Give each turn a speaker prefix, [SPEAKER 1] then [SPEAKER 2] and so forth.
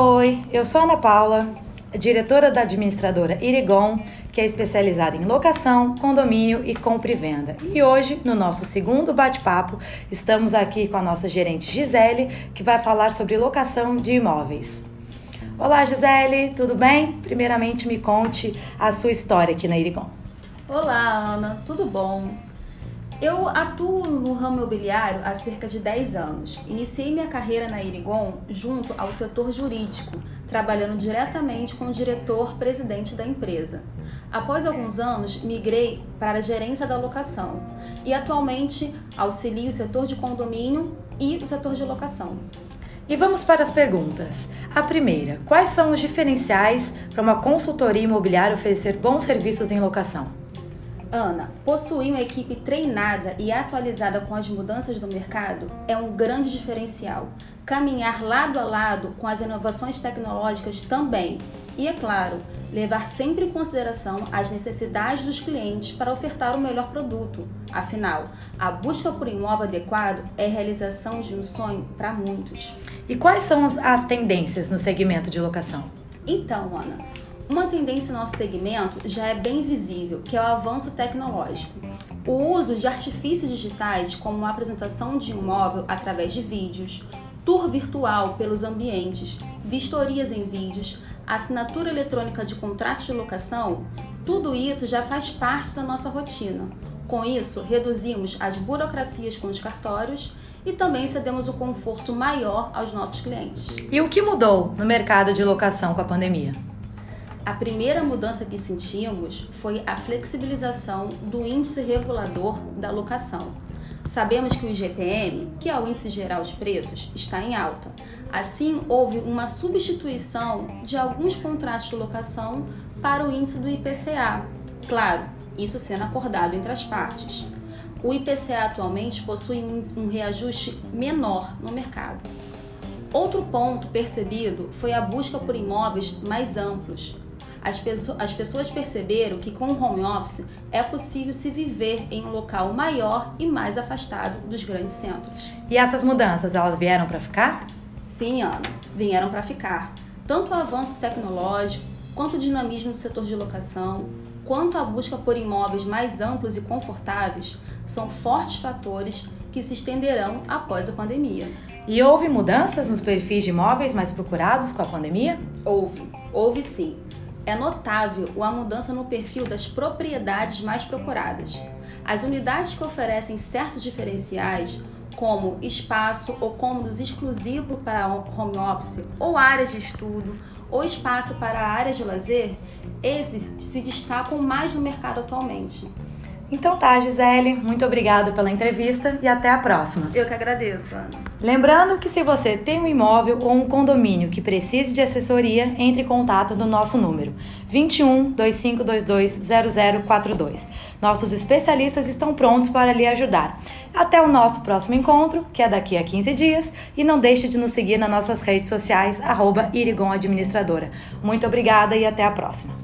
[SPEAKER 1] Oi, eu sou Ana Paula, diretora da administradora Irigon, que é especializada em locação, condomínio e compra e venda. E hoje, no nosso segundo bate-papo, estamos aqui com a nossa gerente Gisele, que vai falar sobre locação de imóveis. Olá, Gisele, tudo bem? Primeiramente, me conte a sua história aqui na Irigon.
[SPEAKER 2] Olá, Ana, tudo bom? Eu atuo no ramo imobiliário há cerca de 10 anos. Iniciei minha carreira na Irigon junto ao setor jurídico, trabalhando diretamente com o diretor-presidente da empresa. Após alguns anos, migrei para a gerência da locação e atualmente auxilio o setor de condomínio e o setor de locação.
[SPEAKER 1] E vamos para as perguntas. A primeira: quais são os diferenciais para uma consultoria imobiliária oferecer bons serviços em locação?
[SPEAKER 2] Ana, possuir uma equipe treinada e atualizada com as mudanças do mercado é um grande diferencial. Caminhar lado a lado com as inovações tecnológicas também. E, é claro, levar sempre em consideração as necessidades dos clientes para ofertar o melhor produto. Afinal, a busca por imóvel adequado é a realização de um sonho para muitos.
[SPEAKER 1] E quais são as tendências no segmento de locação?
[SPEAKER 2] Então, Ana, uma tendência no nosso segmento já é bem visível, que é o avanço tecnológico. O uso de artifícios digitais, como a apresentação de imóvel através de vídeos, tour virtual pelos ambientes, vistorias em vídeos, assinatura eletrônica de contratos de locação, tudo isso já faz parte da nossa rotina. Com isso, reduzimos as burocracias com os cartórios e também cedemos o conforto maior aos nossos clientes.
[SPEAKER 1] E o que mudou no mercado de locação com a pandemia?
[SPEAKER 2] A primeira mudança que sentimos foi a flexibilização do índice regulador da locação. Sabemos que o IGPM, que é o Índice Geral de Preços, está em alta. Assim, houve uma substituição de alguns contratos de locação para o índice do IPCA. Claro, isso sendo acordado entre as partes. O IPCA atualmente possui um reajuste menor no mercado. Outro ponto percebido foi a busca por imóveis mais amplos, as, as pessoas perceberam que com o home office é possível se viver em um local maior e mais afastado dos grandes centros.
[SPEAKER 1] E essas mudanças, elas vieram para ficar?
[SPEAKER 2] Sim, Ana, vieram para ficar. Tanto o avanço tecnológico, quanto o dinamismo do setor de locação, quanto a busca por imóveis mais amplos e confortáveis são fortes fatores que se estenderão após a pandemia.
[SPEAKER 1] E houve mudanças nos perfis de imóveis mais procurados com a pandemia?
[SPEAKER 2] Houve, houve sim é notável a mudança no perfil das propriedades mais procuradas. As unidades que oferecem certos diferenciais, como espaço ou cômodos exclusivos para home office, ou áreas de estudo, ou espaço para áreas de lazer, esses se destacam mais no mercado atualmente.
[SPEAKER 1] Então tá, Gisele, muito obrigado pela entrevista e até a próxima.
[SPEAKER 2] Eu que agradeço, Ana.
[SPEAKER 1] Lembrando que se você tem um imóvel ou um condomínio que precise de assessoria, entre em contato no nosso número 21 2522 0042. Nossos especialistas estão prontos para lhe ajudar. Até o nosso próximo encontro, que é daqui a 15 dias, e não deixe de nos seguir nas nossas redes sociais, arroba Irigon Administradora. Muito obrigada e até a próxima.